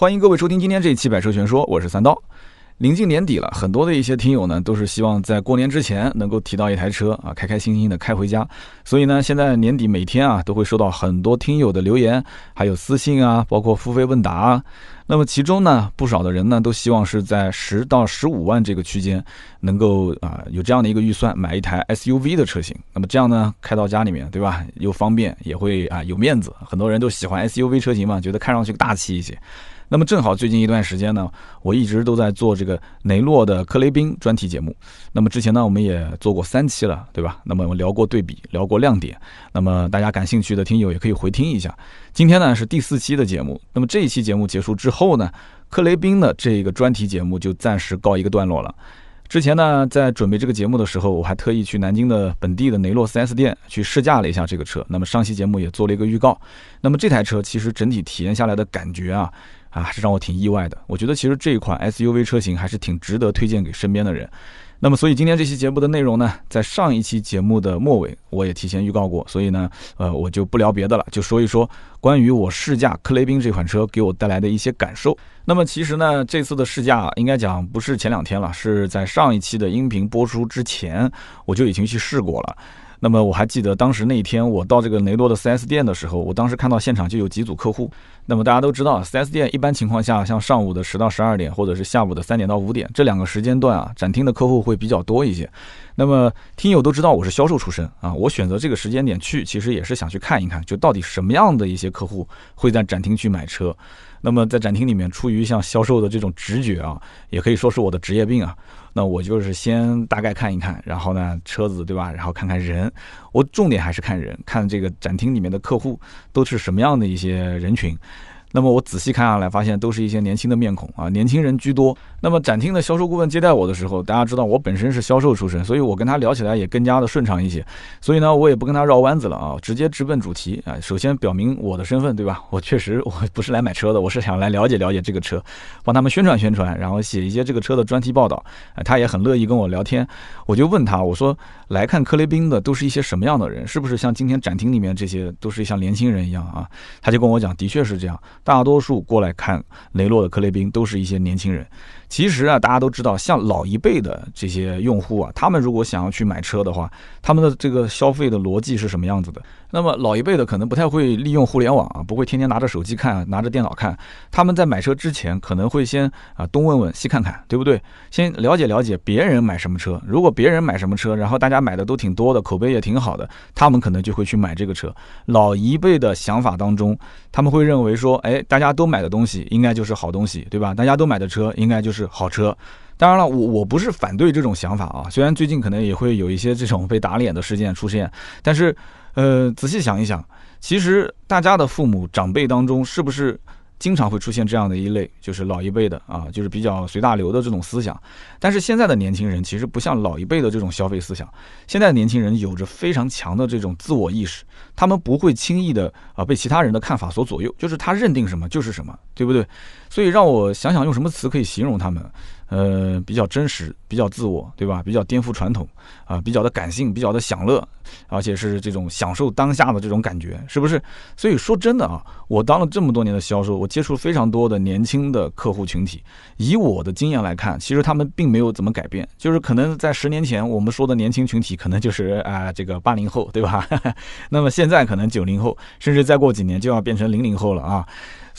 欢迎各位收听今天这一期《百车全说》，我是三刀。临近年底了，很多的一些听友呢，都是希望在过年之前能够提到一台车啊，开开心心的开回家。所以呢，现在年底每天啊，都会收到很多听友的留言，还有私信啊，包括付费问答啊。那么其中呢，不少的人呢，都希望是在十到十五万这个区间，能够啊有这样的一个预算买一台 SUV 的车型。那么这样呢，开到家里面，对吧？又方便，也会啊有面子。很多人都喜欢 SUV 车型嘛，觉得看上去大气一些。那么正好最近一段时间呢，我一直都在做这个雷诺的科雷宾专题节目。那么之前呢，我们也做过三期了，对吧？那么我们聊过对比，聊过亮点。那么大家感兴趣的听友也可以回听一下。今天呢是第四期的节目。那么这一期节目结束之后呢，科雷宾的这个专题节目就暂时告一个段落了。之前呢，在准备这个节目的时候，我还特意去南京的本地的雷诺 4S 店去试驾了一下这个车。那么上期节目也做了一个预告。那么这台车其实整体体验下来的感觉啊。啊，还是让我挺意外的。我觉得其实这一款 SUV 车型还是挺值得推荐给身边的人。那么，所以今天这期节目的内容呢，在上一期节目的末尾我也提前预告过，所以呢，呃，我就不聊别的了，就说一说关于我试驾克雷宾这款车给我带来的一些感受。那么，其实呢，这次的试驾应该讲不是前两天了，是在上一期的音频播出之前我就已经去试过了。那么我还记得当时那一天我到这个雷诺的 4S 店的时候，我当时看到现场就有几组客户。那么大家都知道，4S 店一般情况下，像上午的十到十二点，或者是下午的三点到五点这两个时间段啊，展厅的客户会比较多一些。那么听友都知道我是销售出身啊，我选择这个时间点去，其实也是想去看一看，就到底什么样的一些客户会在展厅去买车。那么在展厅里面，出于像销售的这种直觉啊，也可以说是我的职业病啊。那我就是先大概看一看，然后呢，车子对吧？然后看看人，我重点还是看人，看这个展厅里面的客户都是什么样的一些人群。那么我仔细看下来，发现都是一些年轻的面孔啊，年轻人居多。那么展厅的销售顾问接待我的时候，大家知道我本身是销售出身，所以我跟他聊起来也更加的顺畅一些。所以呢，我也不跟他绕弯子了啊，直接直奔主题啊。首先表明我的身份，对吧？我确实我不是来买车的，我是想来了解了解这个车，帮他们宣传宣传，然后写一些这个车的专题报道。他也很乐意跟我聊天。我就问他，我说来看科雷宾的都是一些什么样的人？是不是像今天展厅里面这些都是像年轻人一样啊？他就跟我讲，的确是这样。大多数过来看雷诺的克雷宾都是一些年轻人。其实啊，大家都知道，像老一辈的这些用户啊，他们如果想要去买车的话，他们的这个消费的逻辑是什么样子的？那么老一辈的可能不太会利用互联网啊，不会天天拿着手机看，拿着电脑看。他们在买车之前，可能会先啊东问问西看看，对不对？先了解了解别人买什么车。如果别人买什么车，然后大家买的都挺多的，口碑也挺好的，他们可能就会去买这个车。老一辈的想法当中，他们会认为说，哎，大家都买的东西应该就是好东西，对吧？大家都买的车应该就是。是好车，当然了，我我不是反对这种想法啊。虽然最近可能也会有一些这种被打脸的事件出现，但是，呃，仔细想一想，其实大家的父母长辈当中，是不是？经常会出现这样的一类，就是老一辈的啊，就是比较随大流的这种思想。但是现在的年轻人其实不像老一辈的这种消费思想，现在的年轻人有着非常强的这种自我意识，他们不会轻易的啊被其他人的看法所左右，就是他认定什么就是什么，对不对？所以让我想想用什么词可以形容他们。呃，比较真实，比较自我，对吧？比较颠覆传统，啊，比较的感性，比较的享乐，而且是这种享受当下的这种感觉，是不是？所以说真的啊，我当了这么多年的销售，我接触非常多的年轻的客户群体，以我的经验来看，其实他们并没有怎么改变，就是可能在十年前我们说的年轻群体，可能就是啊这个八零后，对吧？那么现在可能九零后，甚至再过几年就要变成零零后了啊。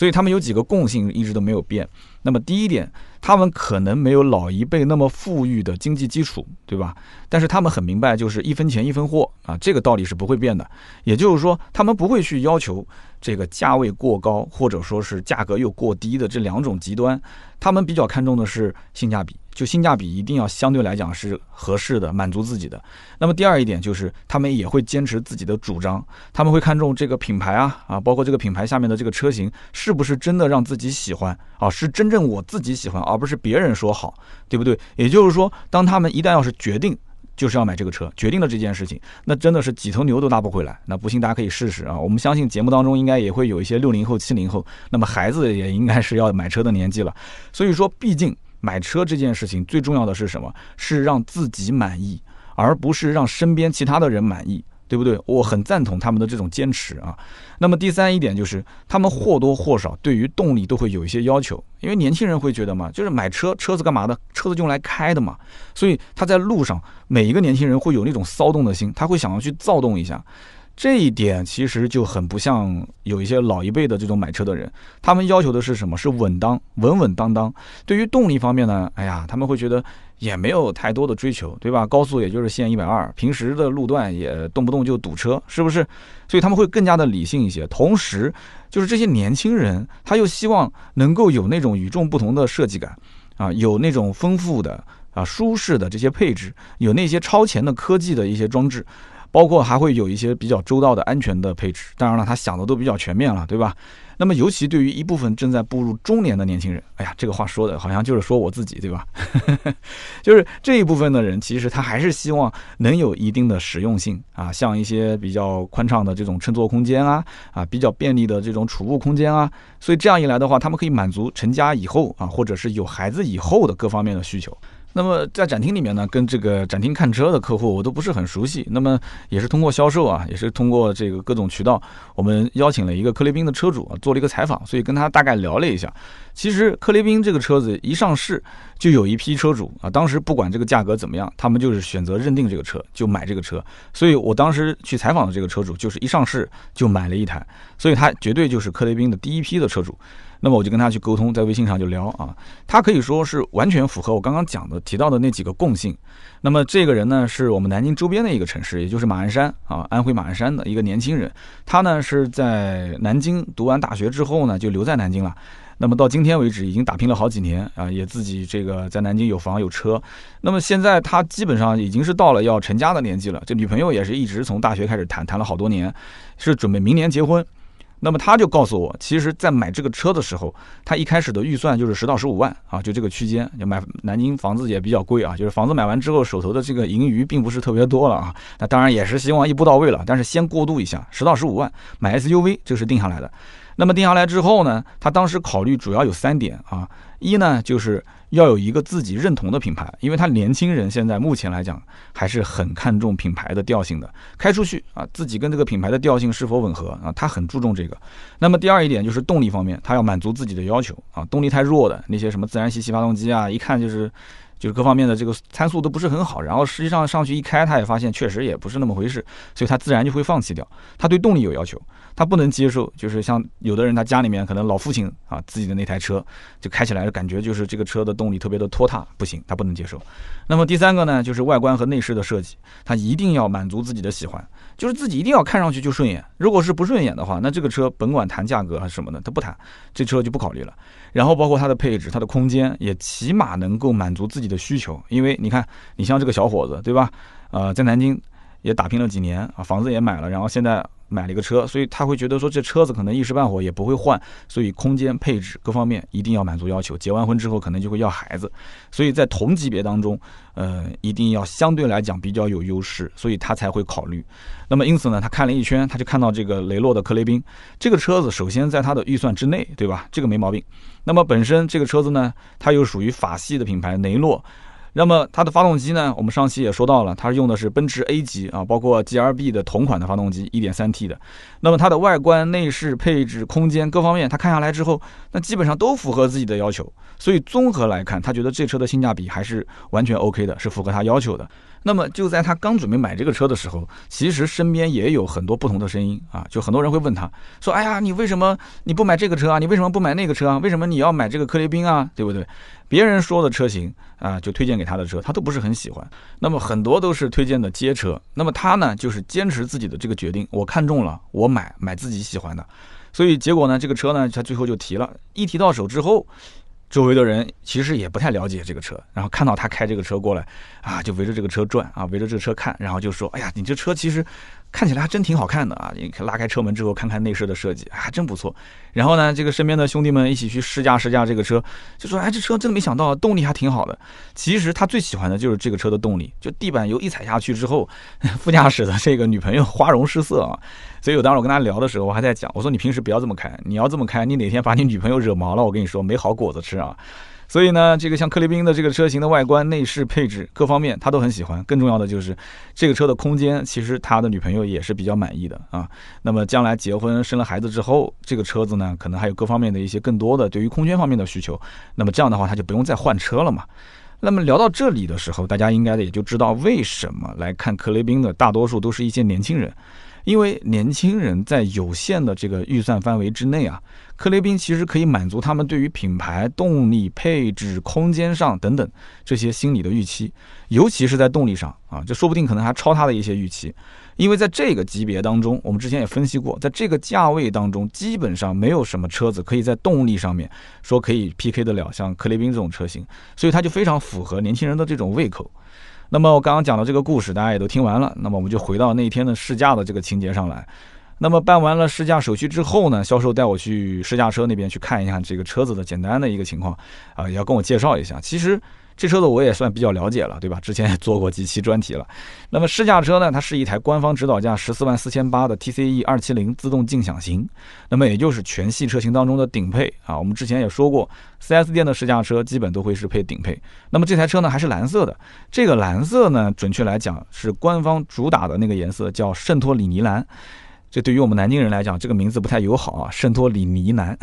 所以他们有几个共性一直都没有变。那么第一点。他们可能没有老一辈那么富裕的经济基础，对吧？但是他们很明白，就是一分钱一分货啊，这个道理是不会变的。也就是说，他们不会去要求这个价位过高，或者说是价格又过低的这两种极端。他们比较看重的是性价比，就性价比一定要相对来讲是合适的，满足自己的。那么第二一点就是，他们也会坚持自己的主张，他们会看重这个品牌啊啊，包括这个品牌下面的这个车型是不是真的让自己喜欢啊，是真正我自己喜欢，而不是别人说好，对不对？也就是说，当他们一旦要是决定就是要买这个车，决定了这件事情，那真的是几头牛都拉不回来。那不信大家可以试试啊！我们相信节目当中应该也会有一些六零后、七零后，那么孩子也应该是要买车的年纪了。所以说，毕竟买车这件事情最重要的是什么？是让自己满意，而不是让身边其他的人满意。对不对？我很赞同他们的这种坚持啊。那么第三一点就是，他们或多或少对于动力都会有一些要求，因为年轻人会觉得嘛，就是买车车子干嘛的？车子用来开的嘛，所以他在路上每一个年轻人会有那种骚动的心，他会想要去躁动一下。这一点其实就很不像有一些老一辈的这种买车的人，他们要求的是什么？是稳当、稳稳当当。对于动力方面呢，哎呀，他们会觉得也没有太多的追求，对吧？高速也就是限一百二，平时的路段也动不动就堵车，是不是？所以他们会更加的理性一些。同时，就是这些年轻人，他又希望能够有那种与众不同的设计感，啊，有那种丰富的啊舒适的这些配置，有那些超前的科技的一些装置。包括还会有一些比较周到的安全的配置，当然了，他想的都比较全面了，对吧？那么，尤其对于一部分正在步入中年的年轻人，哎呀，这个话说的好像就是说我自己，对吧？就是这一部分的人，其实他还是希望能有一定的实用性啊，像一些比较宽敞的这种乘坐空间啊，啊，比较便利的这种储物空间啊，所以这样一来的话，他们可以满足成家以后啊，或者是有孩子以后的各方面的需求。那么在展厅里面呢，跟这个展厅看车的客户我都不是很熟悉。那么也是通过销售啊，也是通过这个各种渠道，我们邀请了一个克雷宾的车主啊，做了一个采访，所以跟他大概聊了一下。其实克雷宾这个车子一上市，就有一批车主啊，当时不管这个价格怎么样，他们就是选择认定这个车，就买这个车。所以我当时去采访的这个车主，就是一上市就买了一台，所以他绝对就是克雷宾的第一批的车主。那么我就跟他去沟通，在微信上就聊啊，他可以说是完全符合我刚刚讲的提到的那几个共性。那么这个人呢，是我们南京周边的一个城市，也就是马鞍山啊，安徽马鞍山的一个年轻人。他呢是在南京读完大学之后呢，就留在南京了。那么到今天为止，已经打拼了好几年啊，也自己这个在南京有房有车。那么现在他基本上已经是到了要成家的年纪了，这女朋友也是一直从大学开始谈，谈了好多年，是准备明年结婚。那么他就告诉我，其实，在买这个车的时候，他一开始的预算就是十到十五万啊，就这个区间。就买南京房子也比较贵啊，就是房子买完之后，手头的这个盈余并不是特别多了啊。那当然也是希望一步到位了，但是先过渡一下，十到十五万买 SUV，这是定下来的。那么定下来之后呢，他当时考虑主要有三点啊，一呢就是要有一个自己认同的品牌，因为他年轻人现在目前来讲还是很看重品牌的调性的，开出去啊自己跟这个品牌的调性是否吻合啊，他很注重这个。那么第二一点就是动力方面，他要满足自己的要求啊，动力太弱的那些什么自然吸气发动机啊，一看就是。就是各方面的这个参数都不是很好，然后实际上上去一开，他也发现确实也不是那么回事，所以他自然就会放弃掉。他对动力有要求，他不能接受，就是像有的人他家里面可能老父亲啊自己的那台车就开起来感觉就是这个车的动力特别的拖沓，不行，他不能接受。那么第三个呢，就是外观和内饰的设计，他一定要满足自己的喜欢，就是自己一定要看上去就顺眼。如果是不顺眼的话，那这个车甭管谈价格还是什么的，他不谈，这车就不考虑了。然后包括它的配置、它的空间，也起码能够满足自己的需求。因为你看，你像这个小伙子，对吧？呃，在南京也打拼了几年啊，房子也买了，然后现在。买了一个车，所以他会觉得说这车子可能一时半会也不会换，所以空间配置各方面一定要满足要求。结完婚之后可能就会要孩子，所以在同级别当中，呃，一定要相对来讲比较有优势，所以他才会考虑。那么因此呢，他看了一圈，他就看到这个雷诺的科雷宾这个车子，首先在他的预算之内，对吧？这个没毛病。那么本身这个车子呢，它又属于法系的品牌雷诺。那么它的发动机呢？我们上期也说到了，它用的是奔驰 A 级啊，包括 GRB 的同款的发动机，1.3T 的。那么它的外观、内饰、配置、空间各方面，它看下来之后，那基本上都符合自己的要求。所以综合来看，他觉得这车的性价比还是完全 OK 的，是符合他要求的。那么就在他刚准备买这个车的时候，其实身边也有很多不同的声音啊，就很多人会问他说：“哎呀，你为什么你不买这个车啊？你为什么不买那个车啊？为什么你要买这个科雷宾啊？对不对？”别人说的车型啊，就推荐给他的车，他都不是很喜欢。那么很多都是推荐的街车。那么他呢，就是坚持自己的这个决定，我看中了，我买买自己喜欢的。所以结果呢，这个车呢，他最后就提了，一提到手之后。周围的人其实也不太了解这个车，然后看到他开这个车过来，啊，就围着这个车转啊，围着这个车看，然后就说：“哎呀，你这车其实。”看起来还真挺好看的啊！你拉开车门之后，看看内饰的设计，还真不错。然后呢，这个身边的兄弟们一起去试驾试驾这个车，就说：“哎，这车真的没想到，动力还挺好的。”其实他最喜欢的就是这个车的动力，就地板油一踩下去之后，副驾驶的这个女朋友花容失色啊。所以我当时我跟他聊的时候，我还在讲，我说：“你平时不要这么开，你要这么开，你哪天把你女朋友惹毛了，我跟你说没好果子吃啊。”所以呢，这个像克雷宾的这个车型的外观、内饰配置各方面，他都很喜欢。更重要的就是这个车的空间，其实他的女朋友也是比较满意的啊。那么将来结婚生了孩子之后，这个车子呢，可能还有各方面的一些更多的对于空间方面的需求。那么这样的话，他就不用再换车了嘛。那么聊到这里的时候，大家应该也就知道为什么来看克雷宾的大多数都是一些年轻人。因为年轻人在有限的这个预算范围之内啊，克雷宾其实可以满足他们对于品牌、动力、配置、空间上等等这些心理的预期，尤其是在动力上啊，这说不定可能还超他的一些预期。因为在这个级别当中，我们之前也分析过，在这个价位当中，基本上没有什么车子可以在动力上面说可以 PK 得了像克雷宾这种车型，所以它就非常符合年轻人的这种胃口。那么我刚刚讲的这个故事，大家也都听完了。那么我们就回到那一天的试驾的这个情节上来。那么办完了试驾手续之后呢，销售带我去试驾车那边去看一下这个车子的简单的一个情况啊，也要跟我介绍一下。其实。这车子我也算比较了解了，对吧？之前也做过几期专题了。那么试驾车呢，它是一台官方指导价十四万四千八的 TCE 二七零自动劲享型，那么也就是全系车型当中的顶配啊。我们之前也说过，4S 店的试驾车基本都会是配顶配。那么这台车呢还是蓝色的，这个蓝色呢，准确来讲是官方主打的那个颜色，叫圣托里尼蓝。这对于我们南京人来讲，这个名字不太友好啊。圣托里尼南，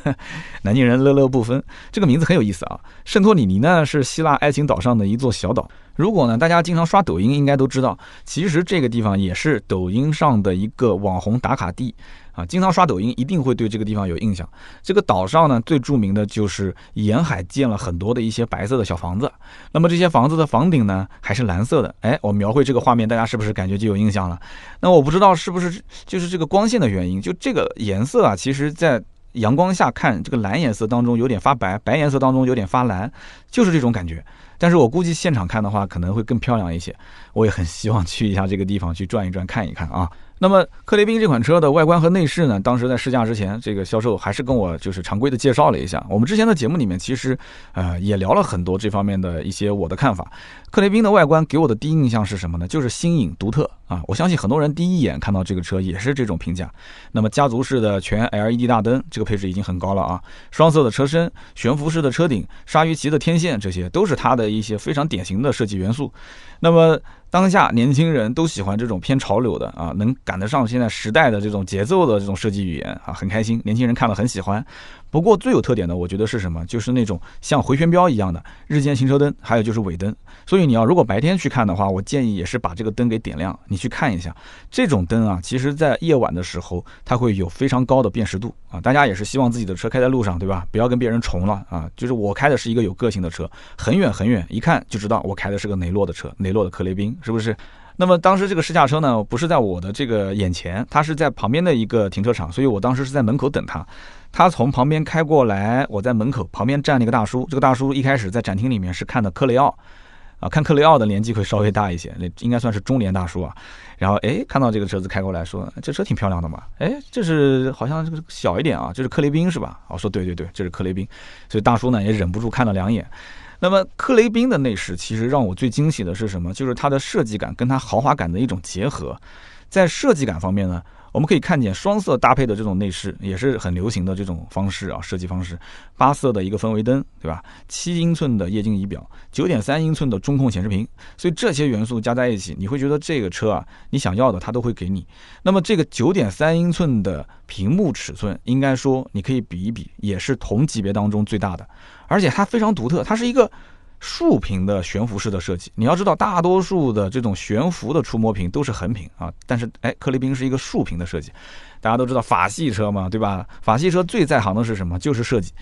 南京人乐乐不分。这个名字很有意思啊。圣托里尼呢是希腊爱情岛上的一座小岛。如果呢大家经常刷抖音，应该都知道，其实这个地方也是抖音上的一个网红打卡地。啊，经常刷抖音一定会对这个地方有印象。这个岛上呢，最著名的就是沿海建了很多的一些白色的小房子。那么这些房子的房顶呢，还是蓝色的。哎，我描绘这个画面，大家是不是感觉就有印象了？那我不知道是不是就是这个光线的原因，就这个颜色啊，其实在阳光下看，这个蓝颜色当中有点发白，白颜色当中有点发蓝，就是这种感觉。但是我估计现场看的话，可能会更漂亮一些。我也很希望去一下这个地方，去转一转，看一看啊。那么克雷宾这款车的外观和内饰呢？当时在试驾之前，这个销售还是跟我就是常规的介绍了一下。我们之前的节目里面其实，呃，也聊了很多这方面的一些我的看法。克雷宾的外观给我的第一印象是什么呢？就是新颖独特啊！我相信很多人第一眼看到这个车也是这种评价。那么家族式的全 LED 大灯，这个配置已经很高了啊！双色的车身、悬浮式的车顶、鲨鱼鳍的天线，这些都是它的一些非常典型的设计元素。那么当下年轻人都喜欢这种偏潮流的啊，能赶得上现在时代的这种节奏的这种设计语言啊，很开心，年轻人看了很喜欢。不过最有特点的，我觉得是什么？就是那种像回旋镖一样的日间行车灯，还有就是尾灯。所以你要如果白天去看的话，我建议也是把这个灯给点亮，你去看一下这种灯啊。其实，在夜晚的时候，它会有非常高的辨识度啊。大家也是希望自己的车开在路上，对吧？不要跟别人重了啊。就是我开的是一个有个性的车，很远很远，一看就知道我开的是个雷诺的车，雷诺的克雷宾，是不是？那么当时这个试驾车呢，不是在我的这个眼前，它是在旁边的一个停车场，所以我当时是在门口等他。他从旁边开过来，我在门口旁边站了一个大叔。这个大叔一开始在展厅里面是看的科雷傲，啊，看科雷傲的年纪会稍微大一些，那应该算是中年大叔啊。然后哎，看到这个车子开过来，说这车挺漂亮的嘛。哎，这是好像这个小一点啊，这是克雷宾是吧？我说对对对，这是克雷宾。所以大叔呢也忍不住看了两眼。那么克雷宾的内饰其实让我最惊喜的是什么？就是它的设计感跟它豪华感的一种结合。在设计感方面呢，我们可以看见双色搭配的这种内饰也是很流行的这种方式啊，设计方式。八色的一个氛围灯，对吧？七英寸的液晶仪表，九点三英寸的中控显示屏，所以这些元素加在一起，你会觉得这个车啊，你想要的它都会给你。那么这个九点三英寸的屏幕尺寸，应该说你可以比一比，也是同级别当中最大的。而且它非常独特，它是一个竖屏的悬浮式的设计。你要知道，大多数的这种悬浮的触摸屏都是横屏啊，但是哎，克雷宾是一个竖屏的设计。大家都知道法系车嘛，对吧？法系车最在行的是什么？就是设计，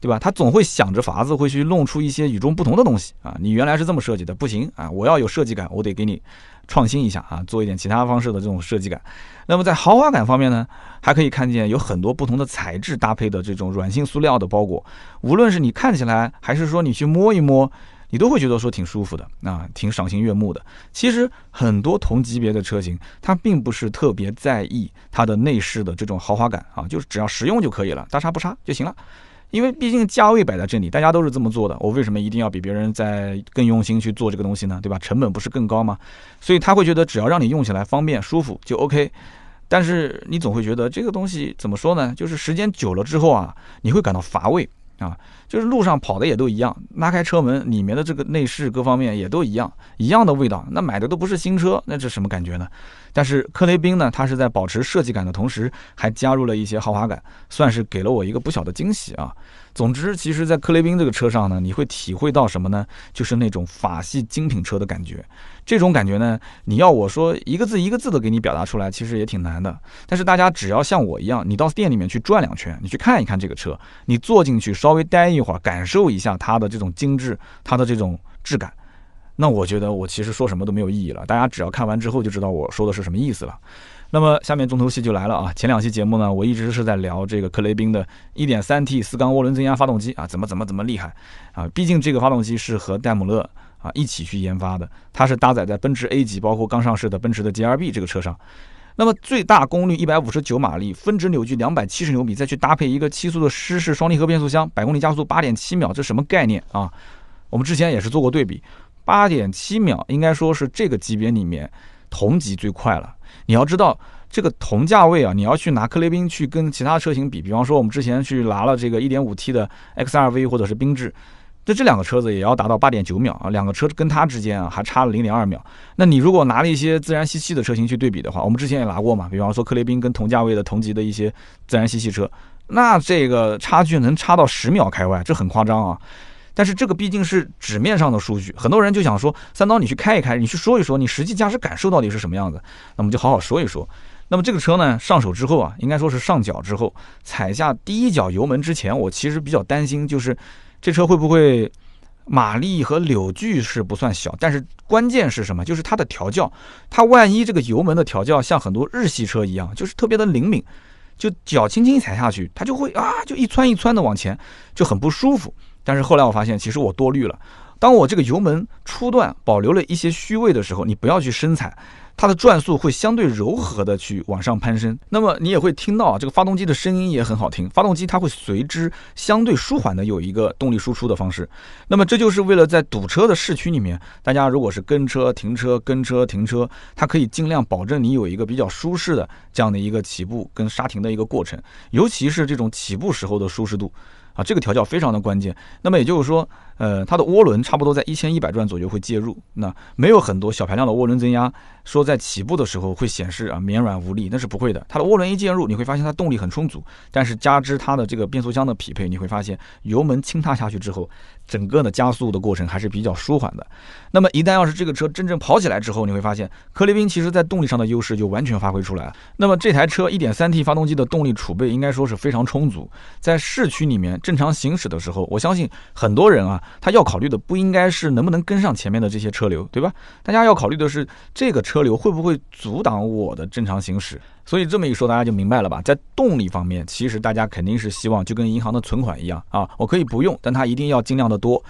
对吧？他总会想着法子，会去弄出一些与众不同的东西啊。你原来是这么设计的，不行啊，我要有设计感，我得给你创新一下啊，做一点其他方式的这种设计感。那么在豪华感方面呢，还可以看见有很多不同的材质搭配的这种软性塑料的包裹，无论是你看起来，还是说你去摸一摸，你都会觉得说挺舒服的，啊，挺赏心悦目的。其实很多同级别的车型，它并不是特别在意它的内饰的这种豪华感啊，就是只要实用就可以了，大差不差就行了。因为毕竟价位摆在这里，大家都是这么做的，我为什么一定要比别人在更用心去做这个东西呢？对吧？成本不是更高吗？所以他会觉得只要让你用起来方便舒服就 OK。但是你总会觉得这个东西怎么说呢？就是时间久了之后啊，你会感到乏味啊，就是路上跑的也都一样，拉开车门，里面的这个内饰各方面也都一样，一样的味道。那买的都不是新车，那这什么感觉呢？但是克雷宾呢，它是在保持设计感的同时，还加入了一些豪华感，算是给了我一个不小的惊喜啊。总之，其实，在克雷宾这个车上呢，你会体会到什么呢？就是那种法系精品车的感觉。这种感觉呢，你要我说一个字一个字的给你表达出来，其实也挺难的。但是大家只要像我一样，你到店里面去转两圈，你去看一看这个车，你坐进去稍微待一会儿，感受一下它的这种精致，它的这种质感，那我觉得我其实说什么都没有意义了。大家只要看完之后就知道我说的是什么意思了。那么下面重头戏就来了啊！前两期节目呢，我一直是在聊这个克雷宾的 1.3T 四缸涡轮增压发动机啊，怎么怎么怎么厉害啊！毕竟这个发动机是和戴姆勒啊一起去研发的，它是搭载在奔驰 A 级，包括刚上市的奔驰的 GLB 这个车上。那么最大功率159马力，峰值扭矩270牛米，再去搭配一个七速的湿式双离合变速箱，百公里加速8.7秒，这什么概念啊？我们之前也是做过对比，8.7秒应该说是这个级别里面同级最快了。你要知道，这个同价位啊，你要去拿克雷宾去跟其他车型比，比方说我们之前去拿了这个 1.5T 的 XRV 或者是缤智，那这两个车子也要达到8.9秒啊，两个车跟它之间啊还差了0.2秒。那你如果拿了一些自然吸气的车型去对比的话，我们之前也拿过嘛，比方说克雷宾跟同价位的同级的一些自然吸气车，那这个差距能差到十秒开外，这很夸张啊。但是这个毕竟是纸面上的数据，很多人就想说，三刀你去开一开，你去说一说，你实际驾驶感受到底是什么样子？那么就好好说一说。那么这个车呢，上手之后啊，应该说是上脚之后，踩下第一脚油门之前，我其实比较担心，就是这车会不会马力和扭矩是不算小，但是关键是什么？就是它的调教，它万一这个油门的调教像很多日系车一样，就是特别的灵敏，就脚轻轻踩下去，它就会啊，就一窜一窜的往前，就很不舒服。但是后来我发现，其实我多虑了。当我这个油门初段保留了一些虚位的时候，你不要去深踩，它的转速会相对柔和的去往上攀升。那么你也会听到啊，这个发动机的声音也很好听。发动机它会随之相对舒缓的有一个动力输出的方式。那么这就是为了在堵车的市区里面，大家如果是跟车停车跟车停车，它可以尽量保证你有一个比较舒适的这样的一个起步跟刹停的一个过程，尤其是这种起步时候的舒适度。啊，这个调教非常的关键。那么也就是说，呃，它的涡轮差不多在一千一百转左右会介入。那没有很多小排量的涡轮增压，说在起步的时候会显示啊绵软无力，那是不会的。它的涡轮一介入，你会发现它动力很充足。但是加之它的这个变速箱的匹配，你会发现油门轻踏下去之后，整个的加速的过程还是比较舒缓的。那么一旦要是这个车真正跑起来之后，你会发现科雷宾其实在动力上的优势就完全发挥出来了。那么这台车 1.3T 发动机的动力储备应该说是非常充足，在市区里面。正常行驶的时候，我相信很多人啊，他要考虑的不应该是能不能跟上前面的这些车流，对吧？大家要考虑的是这个车流会不会阻挡我的正常行驶。所以这么一说，大家就明白了吧？在动力方面，其实大家肯定是希望就跟银行的存款一样啊，我可以不用，但它一定要尽量的多。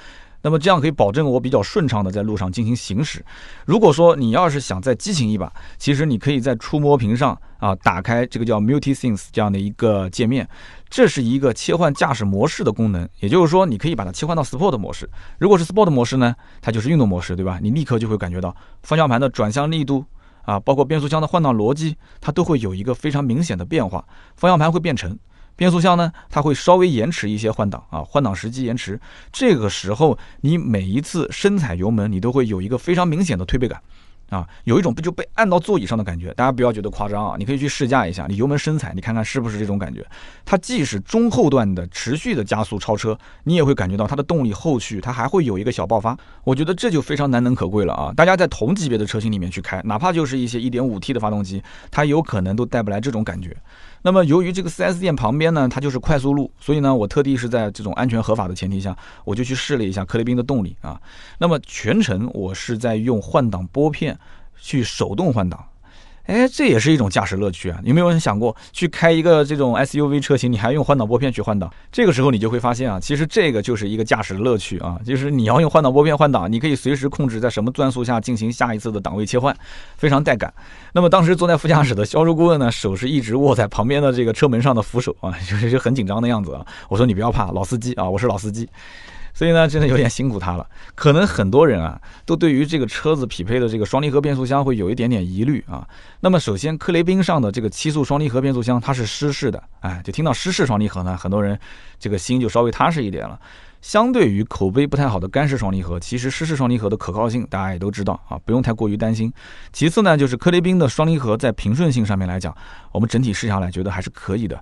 那么这样可以保证我比较顺畅的在路上进行行驶。如果说你要是想再激情一把，其实你可以在触摸屏上啊打开这个叫 MultiThings 这样的一个界面，这是一个切换驾驶模式的功能。也就是说，你可以把它切换到 Sport 模式。如果是 Sport 模式呢，它就是运动模式，对吧？你立刻就会感觉到方向盘的转向力度啊，包括变速箱的换挡逻辑，它都会有一个非常明显的变化，方向盘会变沉。变速箱呢，它会稍微延迟一些换挡啊，换挡时机延迟。这个时候，你每一次深踩油门，你都会有一个非常明显的推背感。啊，有一种不就被按到座椅上的感觉，大家不要觉得夸张啊，你可以去试驾一下，你油门深踩，你看看是不是这种感觉。它即使中后段的持续的加速超车，你也会感觉到它的动力后续它还会有一个小爆发。我觉得这就非常难能可贵了啊！大家在同级别的车型里面去开，哪怕就是一些 1.5T 的发动机，它有可能都带不来这种感觉。那么由于这个 4S 店旁边呢，它就是快速路，所以呢，我特地是在这种安全合法的前提下，我就去试了一下科雷宾的动力啊。那么全程我是在用换挡拨片。去手动换挡，哎，这也是一种驾驶乐趣啊！有没有人想过去开一个这种 SUV 车型，你还用换挡拨片去换挡？这个时候你就会发现啊，其实这个就是一个驾驶乐趣啊，就是你要用换挡拨片换挡，你可以随时控制在什么转速下进行下一次的档位切换，非常带感。那么当时坐在副驾驶的销售顾问呢，手是一直握在旁边的这个车门上的扶手啊，就是就很紧张的样子啊。我说你不要怕，老司机啊，我是老司机。所以呢，真的有点辛苦他了。可能很多人啊，都对于这个车子匹配的这个双离合变速箱会有一点点疑虑啊。那么首先，克雷宾上的这个七速双离合变速箱它是湿式的，哎，就听到湿式双离合呢，很多人这个心就稍微踏实一点了。相对于口碑不太好的干式双离合，其实湿式双离合的可靠性大家也都知道啊，不用太过于担心。其次呢，就是克雷宾的双离合在平顺性上面来讲，我们整体试下来觉得还是可以的。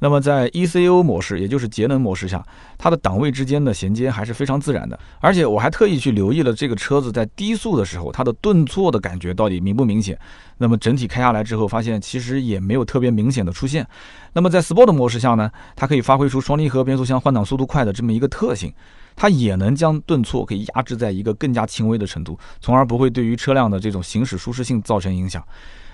那么在 ECO 模式，也就是节能模式下，它的档位之间的衔接还是非常自然的。而且我还特意去留意了这个车子在低速的时候，它的顿挫的感觉到底明不明显。那么整体开下来之后，发现其实也没有特别明显的出现。那么在 Sport 模式下呢，它可以发挥出双离合变速箱换挡速度快的这么一个特性，它也能将顿挫可以压制在一个更加轻微的程度，从而不会对于车辆的这种行驶舒适性造成影响。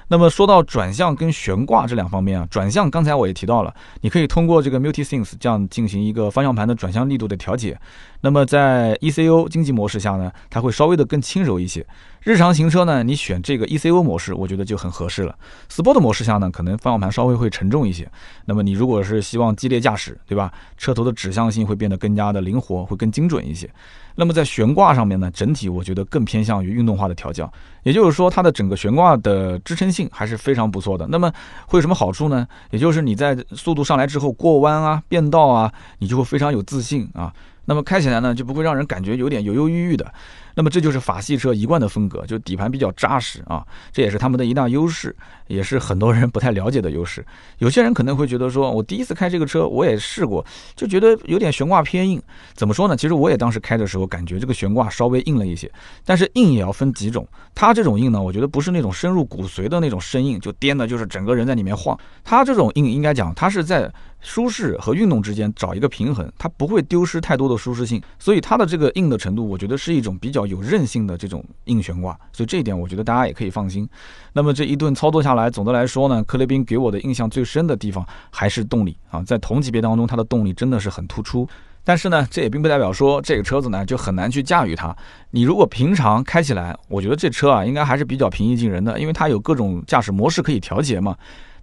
那么说到转向跟悬挂这两方面啊，转向刚才我也提到了，你可以通过这个 MultiSense 这样进行一个方向盘的转向力度的调节。那么在 ECO 经济模式下呢，它会稍微的更轻柔一些。日常行车呢，你选这个 ECO 模式，我觉得就很合适了。Sport 模式下呢，可能方向盘稍微会沉重一些。那么你如果是希望激烈驾驶，对吧？车头的指向性会变得更加的灵活，会更精准一些。那么在悬挂上面呢，整体我觉得更偏向于运动化的调教，也就是说它的整个悬挂的支撑性还是非常不错的。那么会有什么好处呢？也就是你在速度上来之后过弯啊、变道啊，你就会非常有自信啊。那么开起来呢，就不会让人感觉有点犹犹豫豫的。那么这就是法系车一贯的风格，就底盘比较扎实啊，这也是他们的一大优势，也是很多人不太了解的优势。有些人可能会觉得说，我第一次开这个车，我也试过，就觉得有点悬挂偏硬。怎么说呢？其实我也当时开的时候，感觉这个悬挂稍微硬了一些。但是硬也要分几种，它这种硬呢，我觉得不是那种深入骨髓的那种生硬，就颠的就是整个人在里面晃。它这种硬应该讲，它是在。舒适和运动之间找一个平衡，它不会丢失太多的舒适性，所以它的这个硬的程度，我觉得是一种比较有韧性的这种硬悬挂，所以这一点我觉得大家也可以放心。那么这一顿操作下来，总的来说呢，克雷宾给我的印象最深的地方还是动力啊，在同级别当中，它的动力真的是很突出。但是呢，这也并不代表说这个车子呢就很难去驾驭它。你如果平常开起来，我觉得这车啊应该还是比较平易近人的，因为它有各种驾驶模式可以调节嘛。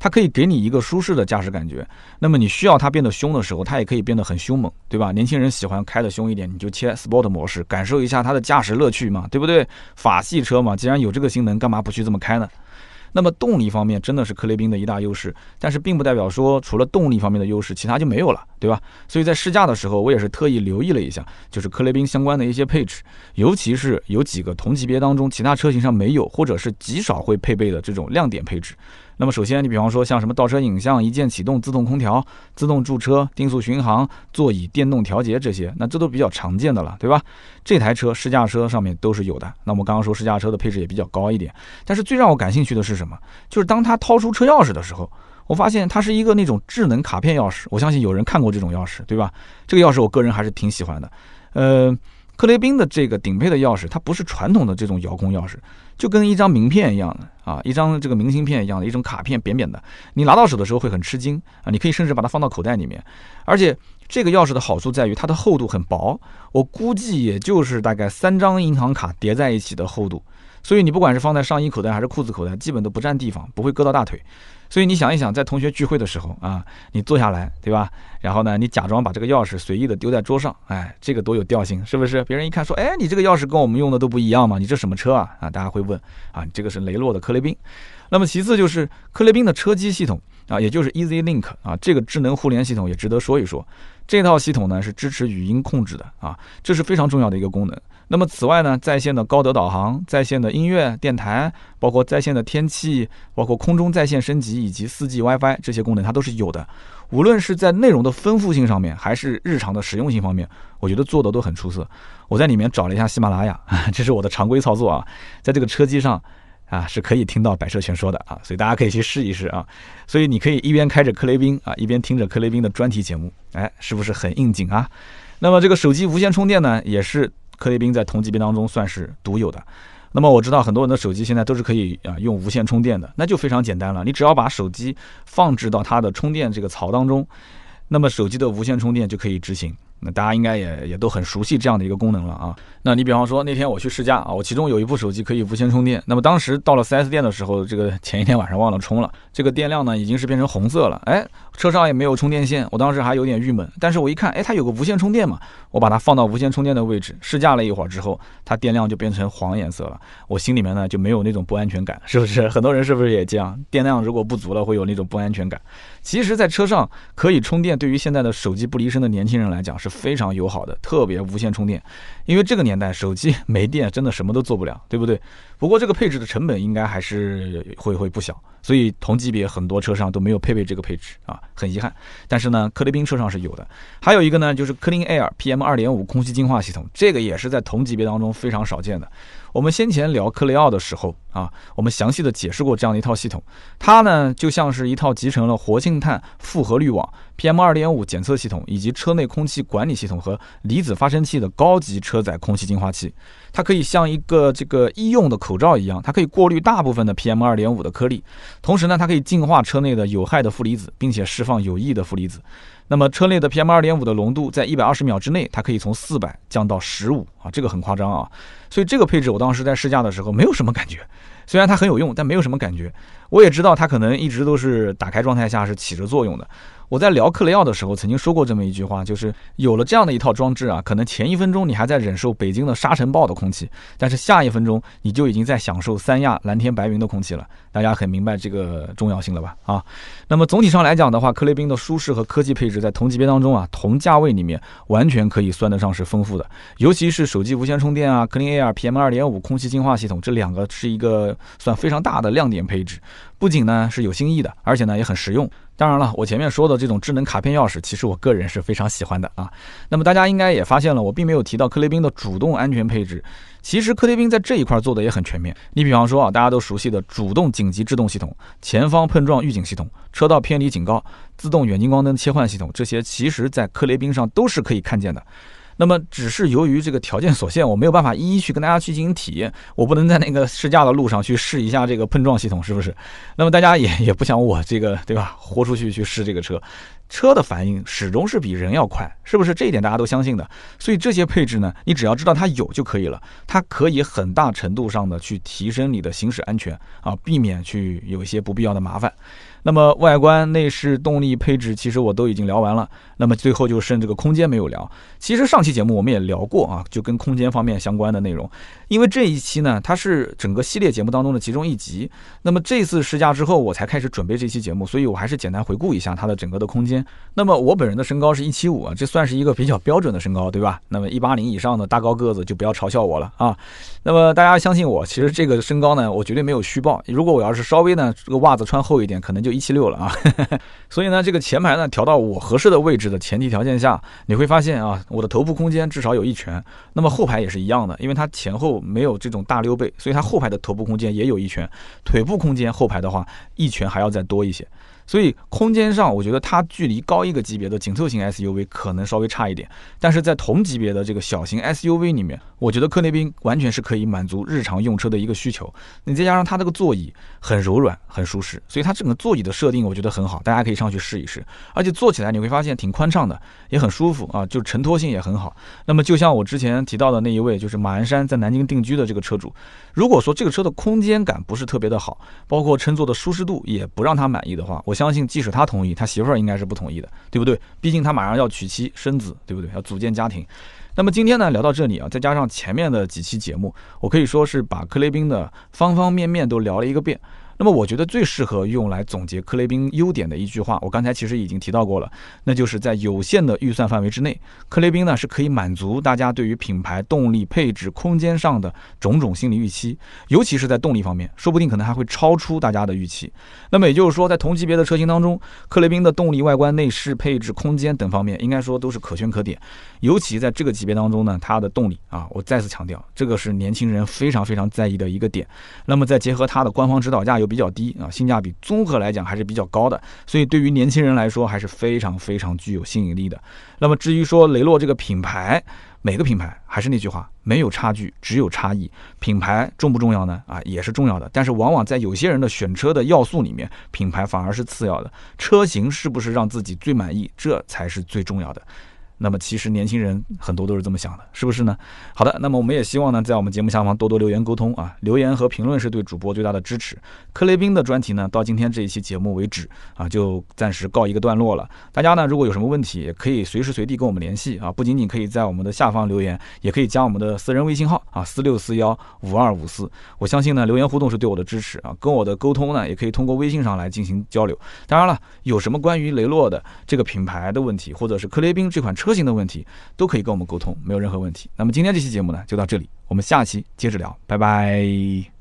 它可以给你一个舒适的驾驶感觉，那么你需要它变得凶的时候，它也可以变得很凶猛，对吧？年轻人喜欢开的凶一点，你就切 Sport 模式，感受一下它的驾驶乐趣嘛，对不对？法系车嘛，既然有这个性能，干嘛不去这么开呢？那么动力方面真的是克雷宾的一大优势，但是并不代表说除了动力方面的优势，其他就没有了，对吧？所以在试驾的时候，我也是特意留意了一下，就是克雷宾相关的一些配置，尤其是有几个同级别当中其他车型上没有，或者是极少会配备的这种亮点配置。那么首先，你比方说像什么倒车影像、一键启动、自动空调、自动驻车、定速巡航、座椅电动调节这些，那这都比较常见的了，对吧？这台车试驾车上面都是有的。那我们刚刚说试驾车的配置也比较高一点，但是最让我感兴趣的是什么？就是当他掏出车钥匙的时候，我发现它是一个那种智能卡片钥匙。我相信有人看过这种钥匙，对吧？这个钥匙我个人还是挺喜欢的。呃，克雷宾的这个顶配的钥匙，它不是传统的这种遥控钥匙。就跟一张名片一样的啊，一张这个明信片一样的一种卡片，扁扁的，你拿到手的时候会很吃惊啊。你可以甚至把它放到口袋里面，而且这个钥匙的好处在于它的厚度很薄，我估计也就是大概三张银行卡叠在一起的厚度，所以你不管是放在上衣口袋还是裤子口袋，基本都不占地方，不会硌到大腿。所以你想一想，在同学聚会的时候啊，你坐下来，对吧？然后呢，你假装把这个钥匙随意的丢在桌上，哎，这个多有调性，是不是？别人一看说，哎，你这个钥匙跟我们用的都不一样嘛，你这什么车啊？啊，大家会问啊，这个是雷诺的科雷宾。那么其次就是科雷宾的车机系统啊，也就是 Easy Link 啊，这个智能互联系统也值得说一说。这套系统呢是支持语音控制的啊，这是非常重要的一个功能。那么此外呢，在线的高德导航、在线的音乐、电台，包括在线的天气，包括空中在线升级以及四 G WiFi 这些功能，它都是有的。无论是在内容的丰富性上面，还是日常的实用性方面，我觉得做的都很出色。我在里面找了一下喜马拉雅，这是我的常规操作啊，在这个车机上啊是可以听到百车全说的啊，所以大家可以去试一试啊。所以你可以一边开着克雷宾啊，一边听着克雷宾的专题节目，哎，是不是很应景啊？那么这个手机无线充电呢，也是。科雷宾在同级别当中算是独有的。那么我知道很多人的手机现在都是可以啊用无线充电的，那就非常简单了。你只要把手机放置到它的充电这个槽当中，那么手机的无线充电就可以执行。那大家应该也也都很熟悉这样的一个功能了啊。那你比方说那天我去试驾啊，我其中有一部手机可以无线充电。那么当时到了 4S 店的时候，这个前一天晚上忘了充了，这个电量呢已经是变成红色了。哎，车上也没有充电线，我当时还有点郁闷。但是我一看，哎，它有个无线充电嘛，我把它放到无线充电的位置，试驾了一会儿之后，它电量就变成黄颜色了。我心里面呢就没有那种不安全感，是不是？很多人是不是也这样？电量如果不足了，会有那种不安全感。其实，在车上可以充电，对于现在的手机不离身的年轻人来讲是非常友好的，特别无线充电。因为这个年代手机 没电真的什么都做不了，对不对？不过这个配置的成本应该还是会会不小，所以同级别很多车上都没有配备这个配置啊，很遗憾。但是呢，科雷宾车上是有的。还有一个呢，就是 Clean Air PM 二点五空气净化系统，这个也是在同级别当中非常少见的。我们先前聊克雷奥的时候啊，我们详细的解释过这样的一套系统，它呢就像是一套集成了活性炭复合滤网、PM 二点五检测系统以及车内空气管理系统和离子发生器的高级车载空气净化器。它可以像一个这个医用的口罩一样，它可以过滤大部分的 PM 二点五的颗粒，同时呢，它可以净化车内的有害的负离子，并且释放有益的负离子。那么车内的 PM 二点五的浓度在一百二十秒之内，它可以从四百降到十五啊，这个很夸张啊。所以这个配置我当时在试驾的时候没有什么感觉，虽然它很有用，但没有什么感觉。我也知道它可能一直都是打开状态下是起着作用的。我在聊克雷奥的时候，曾经说过这么一句话，就是有了这样的一套装置啊，可能前一分钟你还在忍受北京的沙尘暴的空气，但是下一分钟你就已经在享受三亚蓝天白云的空气了。大家很明白这个重要性了吧？啊，那么总体上来讲的话，克雷宾的舒适和科技配置在同级别当中啊，同价位里面完全可以算得上是丰富的。尤其是手机无线充电啊，Clean Air PM 二点五空气净化系统，这两个是一个算非常大的亮点配置。不仅呢是有新意的，而且呢也很实用。当然了，我前面说的这种智能卡片钥匙，其实我个人是非常喜欢的啊。那么大家应该也发现了，我并没有提到科雷宾的主动安全配置。其实科雷宾在这一块做的也很全面。你比方说啊，大家都熟悉的主动紧急制动系统、前方碰撞预警系统、车道偏离警告、自动远近光灯切换系统，这些其实在科雷宾上都是可以看见的。那么只是由于这个条件所限，我没有办法一一去跟大家去进行体验，我不能在那个试驾的路上去试一下这个碰撞系统，是不是？那么大家也也不想我这个对吧？豁出去去试这个车，车的反应始终是比人要快，是不是？这一点大家都相信的。所以这些配置呢，你只要知道它有就可以了，它可以很大程度上的去提升你的行驶安全啊，避免去有一些不必要的麻烦。那么外观、内饰、动力配置，其实我都已经聊完了。那么最后就剩这个空间没有聊。其实上期节目我们也聊过啊，就跟空间方面相关的内容。因为这一期呢，它是整个系列节目当中的其中一集。那么这次试驾之后，我才开始准备这期节目，所以我还是简单回顾一下它的整个的空间。那么我本人的身高是一七五啊，这算是一个比较标准的身高，对吧？那么一八零以上的大高个子就不要嘲笑我了啊。那么大家相信我，其实这个身高呢，我绝对没有虚报。如果我要是稍微呢，这个袜子穿厚一点，可能就。一七六了啊，所以呢，这个前排呢调到我合适的位置的前提条件下，你会发现啊，我的头部空间至少有一拳。那么后排也是一样的，因为它前后没有这种大溜背，所以它后排的头部空间也有一拳。腿部空间后排的话，一拳还要再多一些。所以空间上，我觉得它距离高一个级别的紧凑型 SUV 可能稍微差一点，但是在同级别的这个小型 SUV 里面，我觉得科内宾完全是可以满足日常用车的一个需求。你再加上它这个座椅很柔软、很舒适，所以它整个座椅的设定我觉得很好，大家可以上去试一试。而且坐起来你会发现挺宽敞的，也很舒服啊，就承托性也很好。那么就像我之前提到的那一位，就是马鞍山在南京定居的这个车主，如果说这个车的空间感不是特别的好，包括乘坐的舒适度也不让他满意的话，我。相信，即使他同意，他媳妇儿应该是不同意的，对不对？毕竟他马上要娶妻生子，对不对？要组建家庭。那么今天呢，聊到这里啊，再加上前面的几期节目，我可以说是把克雷宾的方方面面都聊了一个遍。那么我觉得最适合用来总结克雷宾优点的一句话，我刚才其实已经提到过了，那就是在有限的预算范围之内，克雷宾呢是可以满足大家对于品牌动力、配置、空间上的种种心理预期，尤其是在动力方面，说不定可能还会超出大家的预期。那么也就是说，在同级别的车型当中，克雷宾的动力、外观、内饰、配置、空间等方面，应该说都是可圈可点。尤其在这个级别当中呢，它的动力啊，我再次强调，这个是年轻人非常非常在意的一个点。那么再结合它的官方指导价又比较低啊，性价比综合来讲还是比较高的，所以对于年轻人来说还是非常非常具有吸引力的。那么至于说雷诺这个品牌，每个品牌还是那句话，没有差距，只有差异。品牌重不重要呢？啊，也是重要的，但是往往在有些人的选车的要素里面，品牌反而是次要的。车型是不是让自己最满意，这才是最重要的。那么其实年轻人很多都是这么想的，是不是呢？好的，那么我们也希望呢，在我们节目下方多多留言沟通啊，留言和评论是对主播最大的支持。克雷宾的专题呢，到今天这一期节目为止啊，就暂时告一个段落了。大家呢，如果有什么问题，也可以随时随地跟我们联系啊，不仅仅可以在我们的下方留言，也可以加我们的私人微信号啊，四六四幺五二五四。我相信呢，留言互动是对我的支持啊，跟我的沟通呢，也可以通过微信上来进行交流。当然了，有什么关于雷诺的这个品牌的问题，或者是克雷宾这款车车型的问题，都可以跟我们沟通，没有任何问题。那么今天这期节目呢，就到这里，我们下期接着聊，拜拜。